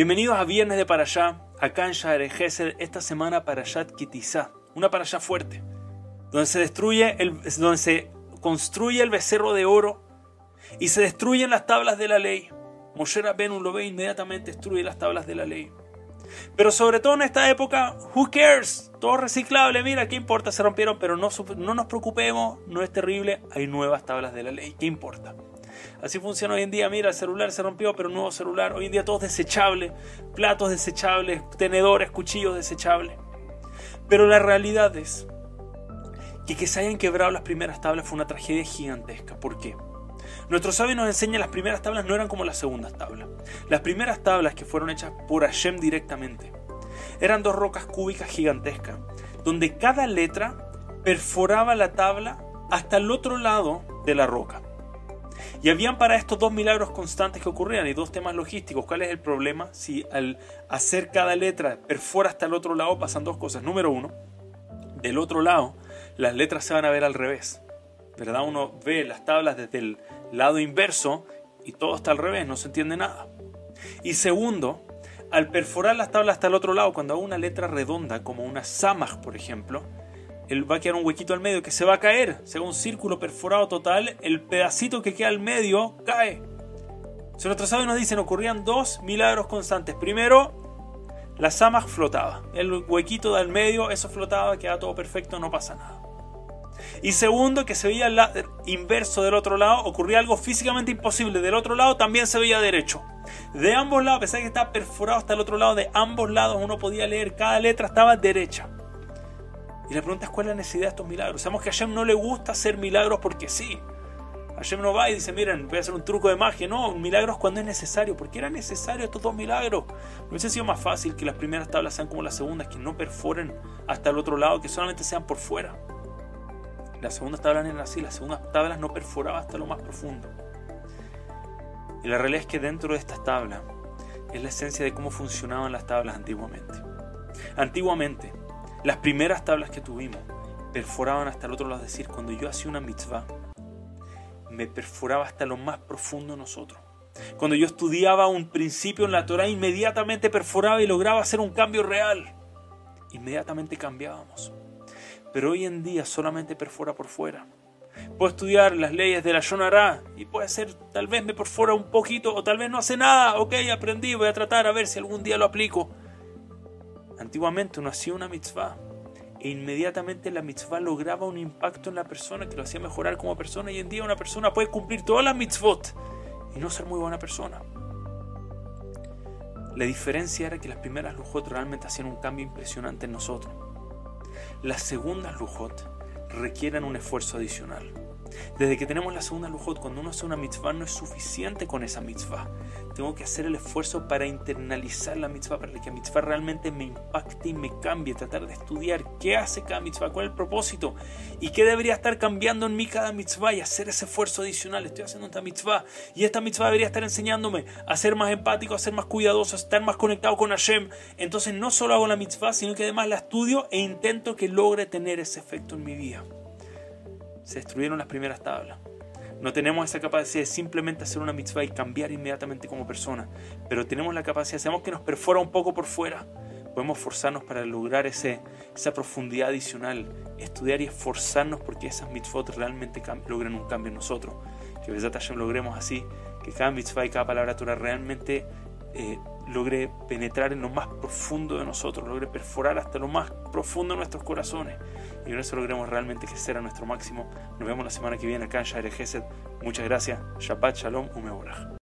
Bienvenidos a Viernes de Parashá, acá en Sha'ar Gesed, esta semana Parashat Kitizá, una Parashá fuerte, donde se destruye, el, donde se construye el becerro de oro y se destruyen las tablas de la ley. Moshe Rabbeinu lo ve inmediatamente destruye las tablas de la ley. Pero sobre todo en esta época, who cares? Todo reciclable, mira, ¿qué importa? Se rompieron, pero no, no nos preocupemos, no es terrible, hay nuevas tablas de la ley, ¿qué importa? Así funciona hoy en día. Mira, el celular se rompió, pero nuevo celular. Hoy en día todo es desechable. Platos desechables, tenedores, cuchillos desechables. Pero la realidad es que que se hayan quebrado las primeras tablas fue una tragedia gigantesca. ¿Por qué? Nuestros sabios nos enseñan las primeras tablas no eran como las segundas tablas. Las primeras tablas que fueron hechas por Hashem directamente eran dos rocas cúbicas gigantescas, donde cada letra perforaba la tabla hasta el otro lado de la roca. Y habían para esto dos milagros constantes que ocurrían y dos temas logísticos. ¿Cuál es el problema? Si al hacer cada letra perfora hasta el otro lado pasan dos cosas. Número uno, del otro lado las letras se van a ver al revés. ¿Verdad? Uno ve las tablas desde el lado inverso y todo está al revés, no se entiende nada. Y segundo, al perforar las tablas hasta el otro lado, cuando hago una letra redonda, como una samaj, por ejemplo, va a quedar un huequito al medio que se va a caer. Según un círculo perforado total, el pedacito que queda al medio cae. Se los trazados nos dicen, ocurrían dos milagros constantes. Primero, la samaj flotaba. El huequito del medio, eso flotaba, queda todo perfecto, no pasa nada. Y segundo, que se veía el inverso del otro lado, ocurría algo físicamente imposible. Del otro lado también se veía derecho. De ambos lados, a pesar de que estaba perforado hasta el otro lado, de ambos lados uno podía leer, cada letra estaba derecha. Y la pregunta es cuál es la necesidad de estos milagros. Sabemos que a Hashem no le gusta hacer milagros porque sí. Hashem no va y dice, miren, voy a hacer un truco de magia. No, milagros cuando es necesario. ¿Por qué era necesario estos dos milagros? ¿No hubiese sido más fácil que las primeras tablas sean como las segundas, que no perforen hasta el otro lado, que solamente sean por fuera? Las segundas tablas eran así, las segundas tablas no perforaban hasta lo más profundo. Y la realidad es que dentro de estas tablas es la esencia de cómo funcionaban las tablas antiguamente. Antiguamente, las primeras tablas que tuvimos perforaban hasta el otro lado, es decir, cuando yo hacía una mitzvah, me perforaba hasta lo más profundo de nosotros. Cuando yo estudiaba un principio en la Torah, inmediatamente perforaba y lograba hacer un cambio real. Inmediatamente cambiábamos. Pero hoy en día solamente perfora por fuera. Puedo estudiar las leyes de la Yonará y puede ser, tal vez me perfora un poquito o tal vez no hace nada. Ok, aprendí, voy a tratar a ver si algún día lo aplico. Antiguamente uno hacía una mitzvah e inmediatamente la mitzvah lograba un impacto en la persona que lo hacía mejorar como persona. Hoy en día una persona puede cumplir todas las mitzvot y no ser muy buena persona. La diferencia era que las primeras lujot realmente hacían un cambio impresionante en nosotros. Las segundas lujot requieren un esfuerzo adicional. Desde que tenemos la segunda lujot, cuando uno hace una mitzvah, no es suficiente con esa mitzvah. Tengo que hacer el esfuerzo para internalizar la mitzvah, para que la mitzvah realmente me impacte y me cambie. Tratar de estudiar qué hace cada mitzvah, cuál es el propósito y qué debería estar cambiando en mí cada mitzvah y hacer ese esfuerzo adicional. Estoy haciendo esta mitzvah y esta mitzvah debería estar enseñándome a ser más empático, a ser más cuidadoso, a estar más conectado con Hashem. Entonces no solo hago la mitzvah, sino que además la estudio e intento que logre tener ese efecto en mi vida se destruyeron las primeras tablas. No tenemos esa capacidad de simplemente hacer una mitzvah y cambiar inmediatamente como persona, pero tenemos la capacidad, sabemos que nos perfora un poco por fuera, podemos forzarnos para lograr ese, esa profundidad adicional, estudiar y esforzarnos porque esas mitzvot realmente logren un cambio en nosotros. Que Besat Hashem logremos así, que cada mitzvah y cada palabra Torah realmente eh, logre penetrar en lo más profundo de nosotros, logre perforar hasta lo más profundo de nuestros corazones y con eso logremos realmente crecer a nuestro máximo. Nos vemos la semana que viene acá en Gesed. Muchas gracias. Shabbat Shalom Umeorach.